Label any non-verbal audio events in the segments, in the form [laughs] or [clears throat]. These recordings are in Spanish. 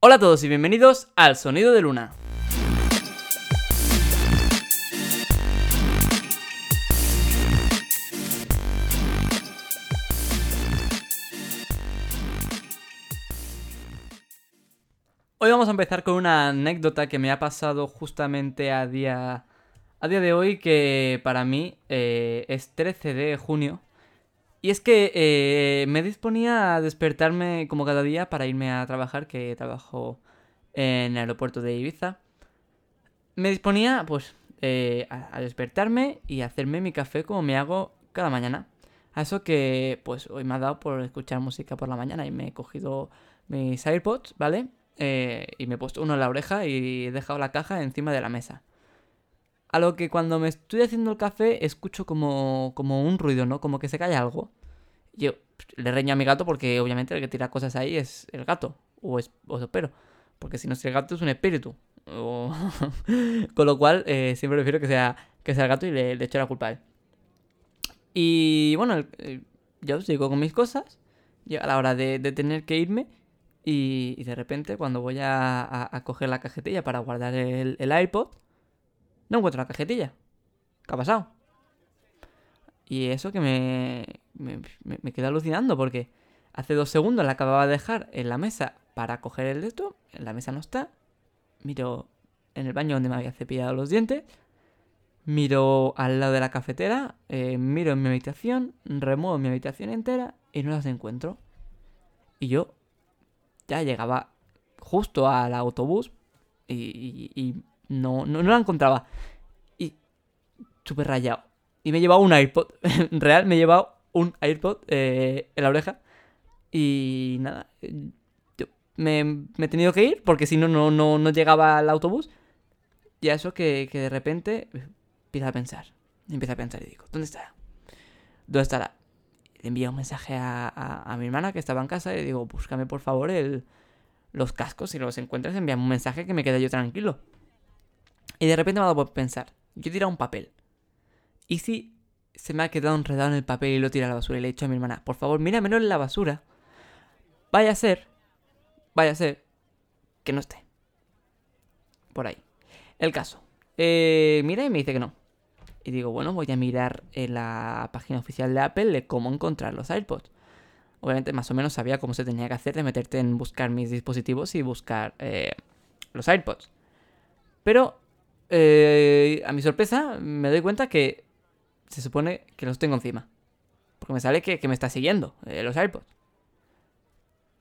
Hola a todos y bienvenidos al Sonido de Luna. Hoy vamos a empezar con una anécdota que me ha pasado justamente a día, a día de hoy, que para mí eh, es 13 de junio. Y es que eh, me disponía a despertarme como cada día para irme a trabajar, que trabajo en el aeropuerto de Ibiza. Me disponía, pues, eh, a, despertarme y hacerme mi café como me hago cada mañana. A eso que, pues, hoy me ha dado por escuchar música por la mañana y me he cogido mis AirPods, ¿vale? Eh, y me he puesto uno en la oreja y he dejado la caja encima de la mesa. A lo que cuando me estoy haciendo el café escucho como, como un ruido, ¿no? Como que se cae algo. Yo le reño a mi gato porque obviamente el que tira cosas ahí es el gato. O, es, o espero. Porque si no es el gato es un espíritu. [laughs] Con lo cual eh, siempre prefiero que sea, que sea el gato y le, le echo la culpa a él. Y bueno, yo sigo con mis cosas. Llega la hora de, tener que irme. Y, de repente, cuando voy a, coger la cajetilla para guardar el iPod, no encuentro la cajetilla. ¿Qué ha pasado? Y eso que me, me, me, alucinando porque hace dos segundos la acababa de dejar en la mesa para coger el de esto. En la mesa no está. Miro en el baño donde me había cepillado los dientes. Miro al lado de la cafetera. eh, miro en mi habitación. Remuevo mi habitación entera y no las encuentro. Y yo ya llegaba justo al autobús y, y- y no, no, no la encontraba. Y súper rayado. Y me he llevado un AirPod. [laughs] Real, me he llevado un AirPod eh, en la oreja. Y nada, me, me he tenido que ir porque si no, no, no, llegaba al autobús. Y a eso que, que de repente empieza a pensar. Empieza a pensar y digo, ¿dónde estará? ¿Dónde estará? Le envío un mensaje a, a- mi hermana que estaba en casa y digo, búscame por favor el, los cascos. Si los encuentras, envíame un mensaje que me quede yo tranquilo. Y de repente me ha dado por pensar, yo he tirado un papel. ¿Y si se me ha quedado enredado en el papel y lo tira a la basura? Y le he dicho a mi hermana, por favor, míramelo en la basura. Vaya a ser, vaya a ser, que no esté. Por ahí. El caso. Eh, mira y me dice que no. Y digo, bueno, voy a mirar en la página oficial de Apple de cómo encontrar los AirPods. Obviamente, más o menos sabía cómo se tenía que hacer de meterte en buscar mis dispositivos y buscar eh, los AirPods. Pero, eh, a mi sorpresa, me doy cuenta que se supone que los tengo encima. Porque me sale que, que me está siguiendo eh, los AirPods.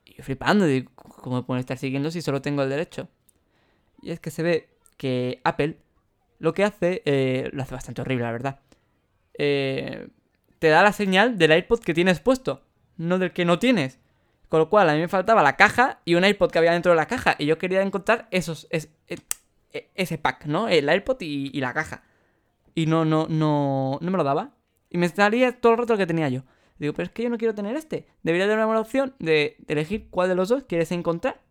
Y yo flipando, ¿cómo me pueden estar siguiendo si solo tengo el derecho? Y es que se ve que Apple lo que hace, eh, lo hace bastante horrible, la verdad. Eh, te da la señal del AirPod que tienes puesto, no del que no tienes. Con lo cual, a mí me faltaba la caja y un AirPod que había dentro de la caja. Y yo quería encontrar esos, es- e- e- ese pack, ¿no? El AirPod y la caja. Y no, no, no, no me lo daba. Y me salía todo el rato que tenía yo. Digo, pero es que yo no quiero tener este. Debería darme la opción de elegir cuál de los dos quieres encontrar.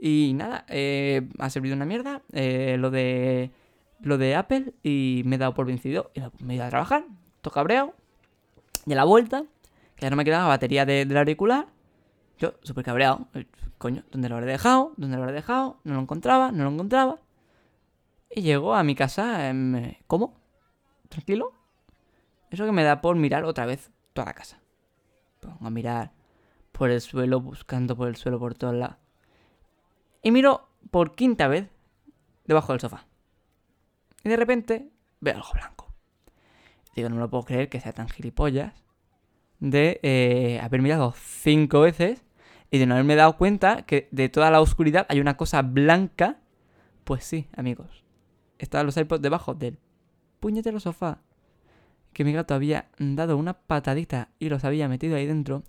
Y nada, eh, ha servido una mierda eh, lo de lo de Apple y me he dado por vencido y me he ido a trabajar, todo cabreado. Y a la vuelta, que ya no me quedaba batería de- del auricular, yo súper cabreado. eh, Coño, ¿dónde lo habré dejado? ¿Dónde lo habré dejado? No lo encontraba, no lo encontraba. Y llego a mi casa, em, ¿cómo? ¿Tranquilo? Eso que me da por mirar otra vez toda la casa. Pongo a mirar por el suelo, buscando por el suelo por todos lados. Y miro por quinta vez debajo del sofá. Y de repente veo algo blanco. Digo, no me lo puedo creer que sea tan gilipollas de eh, haber mirado cinco veces y de no haberme dado cuenta que de toda la oscuridad hay una cosa blanca. Pues sí, amigos. Estaban los AirPods debajo del puñetero sofá. Que mi gato había dado una patadita y los había metido ahí dentro.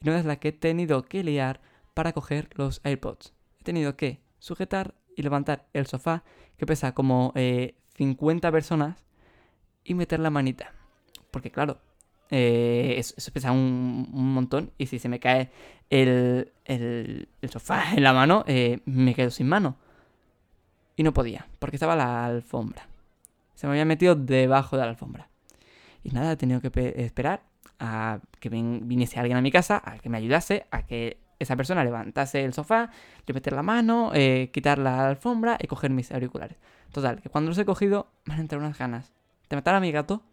Y no es la que he tenido que liar para coger los AirPods. He tenido que sujetar y levantar el sofá, que pesa como eh, 50 personas, y meter la manita. Porque claro, eh, eso, pesa un, un montón y si se me cae el, el- el sofá en la mano, eh, me quedo sin mano. Y no podía, porque estaba la alfombra. Se me había metido debajo de la alfombra. Y nada, he tenido que pe- esperar a que viniese alguien a mi casa, a que me ayudase, a que esa persona levantase el sofá, yo meter la mano, eh, quitar la alfombra y coger mis auriculares. Total, que cuando los he cogido me han entrado unas ganas de matar a mi gato,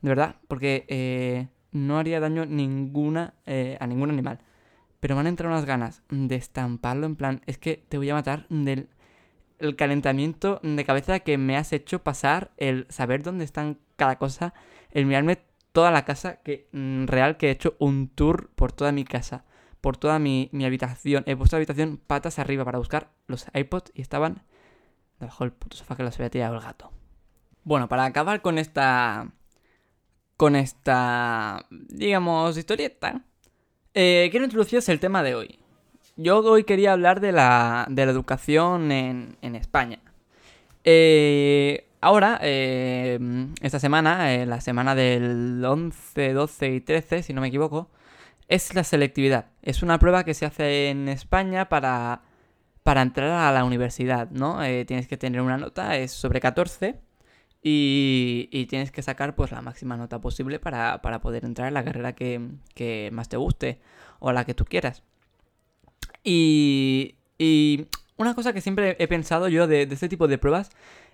de verdad, porque eh, no haría daño ninguna, eh, a ningún animal. Pero me han entrado unas ganas de estamparlo en plan, es que te voy a matar del el calentamiento de cabeza que me has hecho pasar, el saber dónde están cada cosa, el mirarme toda la casa, que mm, real que he hecho un tour por toda mi casa, por toda mi, habitación. He puesto la habitación patas arriba para buscar los iPods y estaban debajo del puto sofá que los había tirado el gato. Bueno, para acabar con esta. con esta. digamos, historieta. Eh, quiero introduciros el tema de hoy. Yo hoy quería hablar de la, de la educación en, en España. Eh, ahora, eh, esta semana, eh, la semana del 11, 12 y 13, si no me equivoco, es la selectividad. Es una prueba que se hace en España para, para entrar a la universidad, ¿no? tienes que tener una nota, es sobre 14. Y, y, tienes que sacar pues la máxima nota posible para, para poder entrar en la carrera que, que, más te guste o la que tú quieras. Y, y una cosa que siempre he pensado yo de, este tipo de pruebas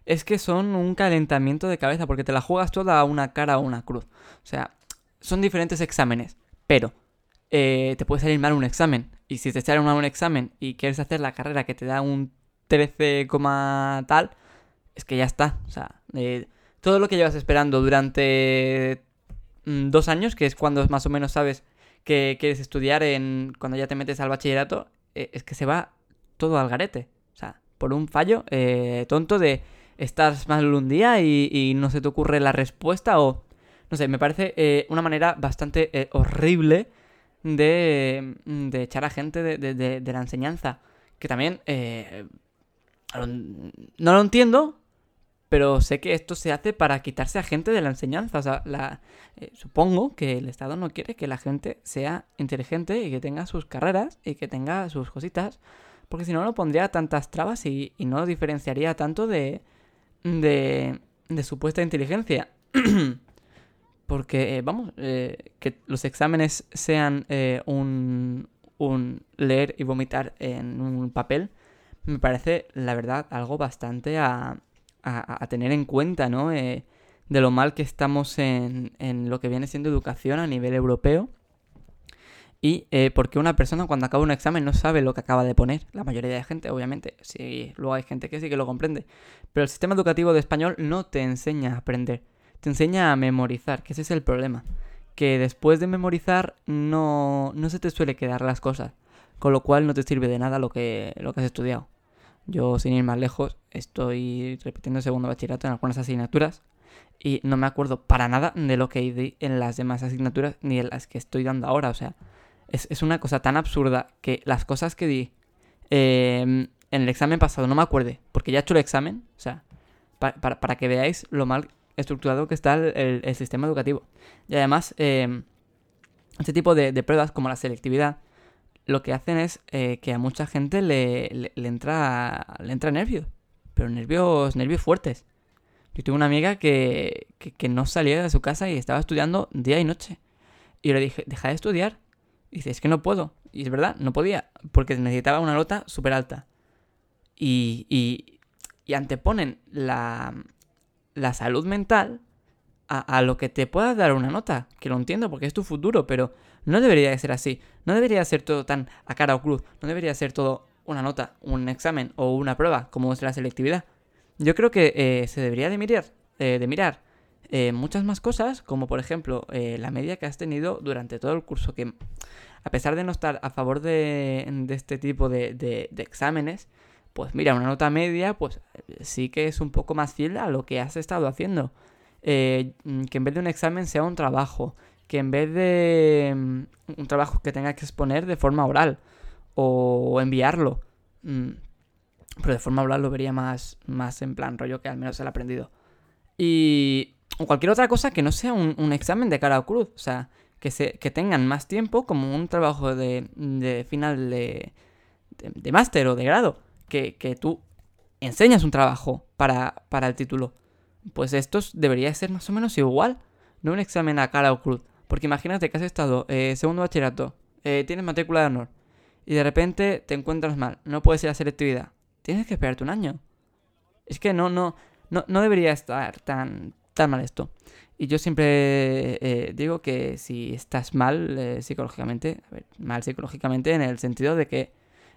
es que son un calentamiento de cabeza porque te la juegas toda a una cara o una cruz. O sea, son diferentes exámenes, pero eh, te puede salir mal un examen. Y si te sale mal un examen y quieres hacer la carrera que te da un 13, tal, es que ya está. O sea, eh, todo lo que llevas esperando durante mm, dos años, que es cuando más o menos sabes que quieres estudiar en cuando ya te metes al bachillerato, eh, es que se va todo al garete. O sea, por un fallo eh, tonto de estás mal un día y, no se te ocurre la respuesta o... No sé, me parece eh, una manera bastante horrible de, de, echar a gente de, de, la enseñanza. Que también... no lo entiendo, pero sé que esto se hace para quitarse a gente de la enseñanza. O sea, la, eh, supongo que el Estado no quiere que la gente sea inteligente y que tenga sus carreras y que tenga sus cositas, porque si no, no pondría tantas trabas y, no diferenciaría tanto de, de, de supuesta inteligencia. [clears throat] porque, eh, vamos, eh, que los exámenes sean un, un leer y vomitar en un papel, me parece, la verdad, algo bastante a a, tener en cuenta, ¿no? Eh, de lo mal que estamos en, en, lo que viene siendo educación a nivel europeo. Y eh, porque una persona cuando acaba un examen no sabe lo que acaba de poner. La mayoría de gente, obviamente. Sí, luego hay gente que sí que lo comprende. Pero el sistema educativo de español no te enseña a aprender. Te enseña a memorizar, que ese es el problema. Que después de memorizar no, no se te suele quedar las cosas. Con lo cual no te sirve de nada lo que, lo que has estudiado. Yo, sin ir más lejos, estoy repitiendo segundo bachillerato en algunas asignaturas y no me acuerdo para nada de lo que di en las demás asignaturas ni en las que estoy dando ahora. O sea, es, una cosa tan absurda que las cosas que di em, en el examen pasado no me acuerde, porque ya he hecho el examen. O sea, para, que veáis lo mal estructurado que está el, sistema educativo. Y además, eh, este tipo de pruebas, como la selectividad, lo que hacen es eh, que a mucha gente le, le, entra le entra nervios, pero nervios, nervios fuertes. Yo tuve una amiga que, que, no salía de su casa y estaba estudiando día y noche. Y yo le dije, deja de estudiar. Y dice, es que no puedo. Y es verdad, no podía, porque necesitaba una nota súper alta. Y, y, y, anteponen la, la salud mental a, a, lo que te pueda dar una nota. Que lo entiendo porque es tu futuro, pero no debería de ser así. No debería ser todo tan a cara o cruz. No debería ser todo una nota, un examen o una prueba como es la selectividad. Yo creo que eh, se debería de mirar, eh, de mirar eh, muchas más cosas, como por ejemplo la media que has tenido durante todo el curso, que a pesar de no estar a favor de, este tipo de, de, exámenes, pues mira, una nota media, pues sí que es un poco más fiel a lo que has estado haciendo. que en vez de un examen sea un trabajo, que en vez de mm, un trabajo que tenga que exponer de forma oral o enviarlo, mm, pero de forma oral lo vería más, más en plan rollo que al menos el aprendido. Y cualquier otra cosa que no sea un, examen de cara o cruz, o sea, que, se, que tengan más tiempo como un trabajo de, de final de, de, máster o de grado, que, que, tú enseñas un trabajo para, para el título. Pues esto debería ser más o menos igual, no un examen a cara o cruz. Porque imagínate que has estado eh, segundo bachillerato, eh, tienes matrícula de honor, y de repente te encuentras mal, no puedes ir a selectividad. Tienes que esperarte un año. Es que no, no, no, no debería estar tan, tan mal esto. Y yo siempre eh, digo que si estás mal eh, psicológicamente, a ver, mal psicológicamente en el sentido de que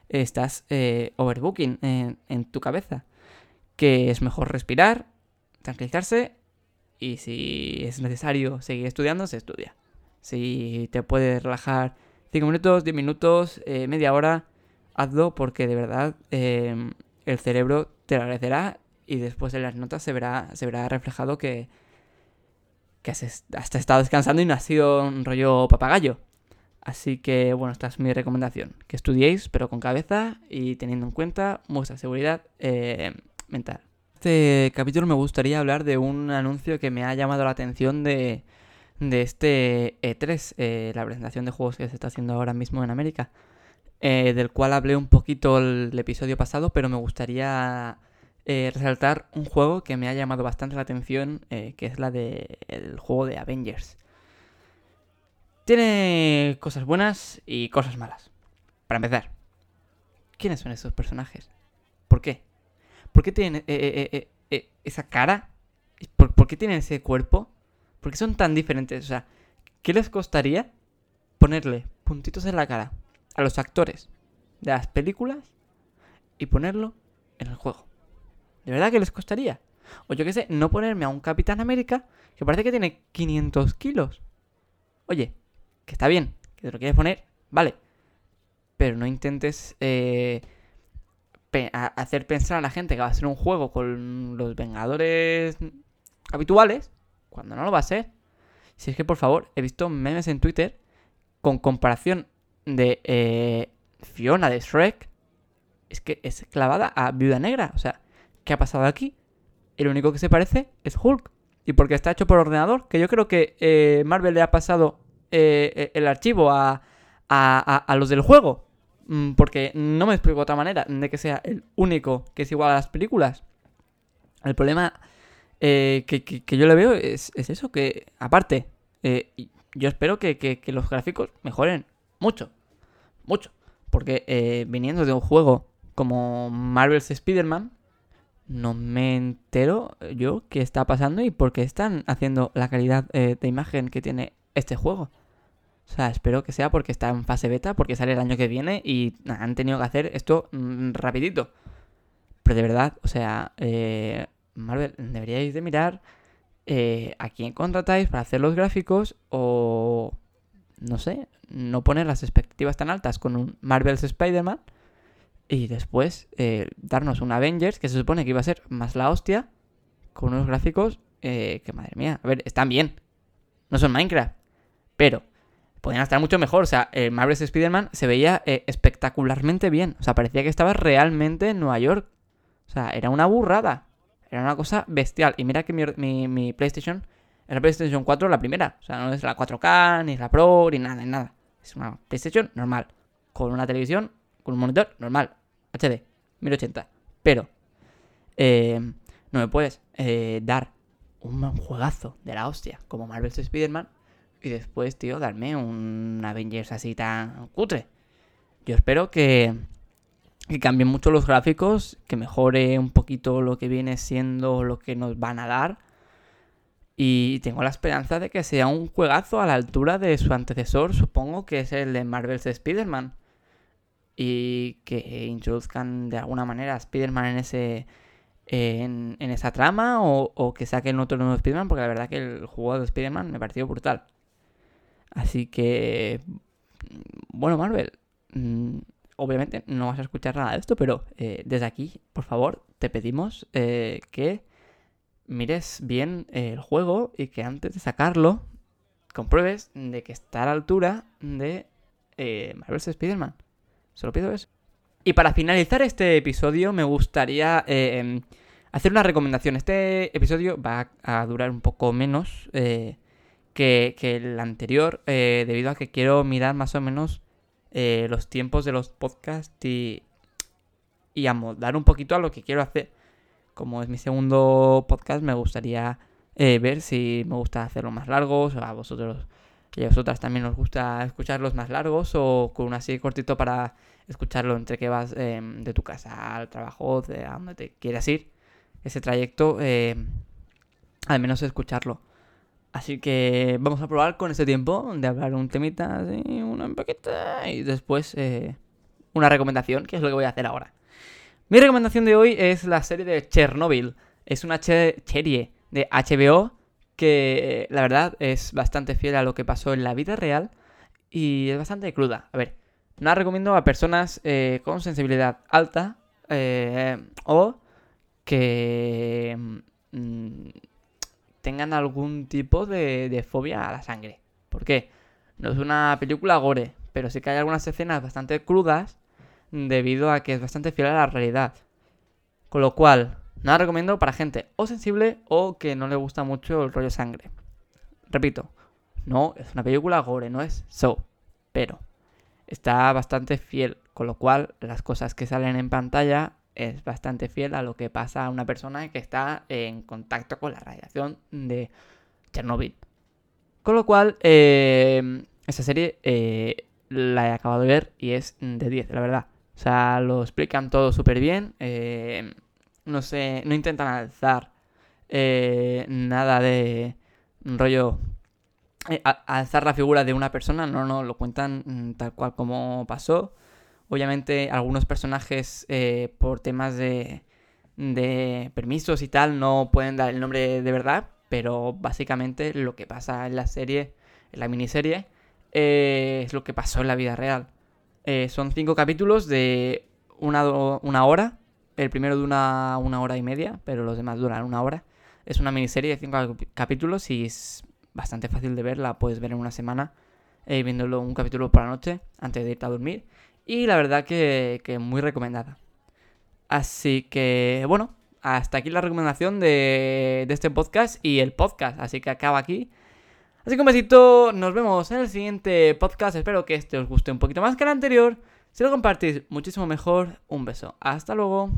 estás overbooking en, en, tu cabeza, que es mejor respirar, tranquilizarse y si es necesario seguir estudiando, se estudia. Si te puedes relajar 5 minutos, 10 minutos, media hora, hazlo porque de verdad el cerebro te lo agradecerá y después en las notas se verá, se verá reflejado que que has, estado descansando y no has sido un rollo papagayo. Así que, bueno, esta es mi recomendación. Que estudiéis, pero con cabeza y teniendo en cuenta vuestra seguridad eh, mental. Este capítulo me gustaría hablar de un anuncio que me ha llamado la atención de, de este E3, eh, la presentación de juegos que se está haciendo ahora mismo en América, eh, del cual hablé un poquito el episodio pasado, pero me gustaría eh, resaltar un juego que me ha llamado bastante la atención, que es la del el juego de Avengers. Tiene cosas buenas y cosas malas. Para empezar, ¿quiénes son esos personajes? ¿Por qué? ¿Por qué tienen esa cara? ¿Por, ¿Por, qué tienen ese cuerpo? ¿Por qué son tan diferentes? O sea, ¿qué les costaría ponerle puntitos en la cara a los actores de las películas y ponerlo en el juego? ¿De verdad que les costaría? O yo qué sé, no ponerme a un Capitán América que parece que tiene 500 kilos. Oye, que está bien, que te lo quieres poner, vale. Pero no intentes eh, hacer pensar a la gente que va a ser un juego con los Vengadores habituales, cuando no lo va a ser. Si es que, por favor, he visto memes en Twitter con comparación de eh, Fiona de Shrek. Es que es clavada a Viuda Negra. O sea, ¿qué ha pasado aquí? El único que se parece es Hulk. Y porque está hecho por ordenador, que yo creo que eh, Marvel le ha pasado eh, eh, el archivo a, a, los del juego. Mm, porque no me explico otra manera de que sea el único que es igual a las películas. El problema que, yo le veo es, eso, que aparte, yo espero que, que, los gráficos mejoren mucho. Mucho. Porque viniendo de un juego como Marvel's Spider-Man, no me entero yo qué está pasando y por qué están haciendo la calidad eh, de imagen que tiene este juego. O sea, espero que sea porque está en fase beta, porque sale el año que viene y han tenido que hacer esto mm, rapidito. Pero de verdad, o sea, eh, Marvel, deberíais de mirar eh, a quién contratáis para hacer los gráficos o, no sé, no poner las expectativas tan altas con un Marvel's Spider-Man y después eh, darnos un Avengers que se supone que iba a ser más la hostia, con unos gráficos eh, que madre mía, a ver, están bien. No son Minecraft, pero podrían estar mucho mejor. O sea, el Marvel's Spider-Man se veía eh, espectacularmente bien. O sea, parecía que estaba realmente en Nueva York. O sea, era una burrada. Era una cosa bestial. Y mira que mi, mi, PlayStation es la PlayStation 4 la primera. O sea, no es la 4K, ni la Pro, ni nada, ni nada. Es una PlayStation normal. Con una televisión con un monitor normal, HD, 1080. Pero eh, no me puedes eh, dar un juegazo de la hostia como Marvel's Spider-Man y después, tío, darme un Avengers así tan cutre. Yo espero que, que cambien mucho los gráficos, que mejore un poquito lo que viene siendo lo que nos van a dar. Y tengo la esperanza de que sea un juegazo a la altura de su antecesor, supongo que es el de Marvel's Spider-Man y que introduzcan de alguna manera a Spider-Man en ese en, esa trama o, que saquen otro nuevo Spider-Man porque la verdad que el juego de Spider-Man me pareció brutal. Así que bueno, Marvel, mm, obviamente no vas a escuchar nada de esto, pero eh, desde aquí, por favor, te pedimos eh, que mires bien el juego y que antes de sacarlo compruebes de que está a la altura de eh, Marvel's Spider-Man. Solo pido eso. Y para finalizar este episodio me gustaría eh, em, hacer una recomendación. Este episodio va a durar un poco menos eh, que, el anterior, eh, debido a que quiero mirar más o menos los tiempos de los podcasts y, y un poquito a lo que quiero hacer. Como es mi segundo podcast, me gustaría ver si me gusta hacerlo más largos o a vosotros que a vosotras también os gusta escucharlos más largos o con un así cortito para escucharlo entre que vas em, de tu casa al trabajo, de a donde te quieras ir, ese trayecto, al menos escucharlo. Así que vamos a probar con este tiempo de hablar un temita así, una paqueta y después eh, una recomendación, que es lo que voy a hacer ahora. Mi recomendación de hoy es la serie de Chernobyl. Es una serie de HBO que la verdad es bastante fiel a lo que pasó en la vida real y es bastante cruda. A ver, no la recomiendo a personas eh, con sensibilidad alta eh, o que mm, tengan algún tipo de, fobia a la sangre. ¿Por qué? No es una película gore, pero sí que hay algunas escenas bastante crudas debido a que es bastante fiel a la realidad. Con lo cual, no la recomiendo para gente o sensible o que no le gusta mucho el rollo sangre. Repito, no es una película gore, no es so, pero está bastante fiel, con lo cual las cosas que salen en pantalla es bastante fiel a lo que pasa a una persona que está en contacto con la radiación de Chernobyl. Con lo cual, eh, esa serie eh, la he acabado de ver y es de 10, la verdad. O sea, lo explican todo súper bien. Eh, no sé, no intentan alzar eh, nada de rollo eh, alzar la figura de una persona, no, no, lo cuentan mm, tal cual como pasó. Obviamente algunos personajes eh, por temas de, de permisos y tal no pueden dar el nombre de verdad, pero básicamente lo que pasa en la serie, en la miniserie, es lo que pasó en la vida real. son cinco capítulos de una, una hora el primero dura una hora y media, pero los demás duran una hora. Es una miniserie de cinco capítulos y es bastante fácil de ver. La puedes ver en una semana, eh, viéndolo un capítulo por la noche antes de irte a dormir. Y la verdad que, que muy recomendada. Así que, bueno, hasta aquí la recomendación de, de este podcast y el podcast. Así que acaba aquí. Así que un besito, nos vemos en el siguiente podcast. Espero que este os guste un poquito más que el anterior. Si lo compartís muchísimo mejor, un beso. Hasta luego.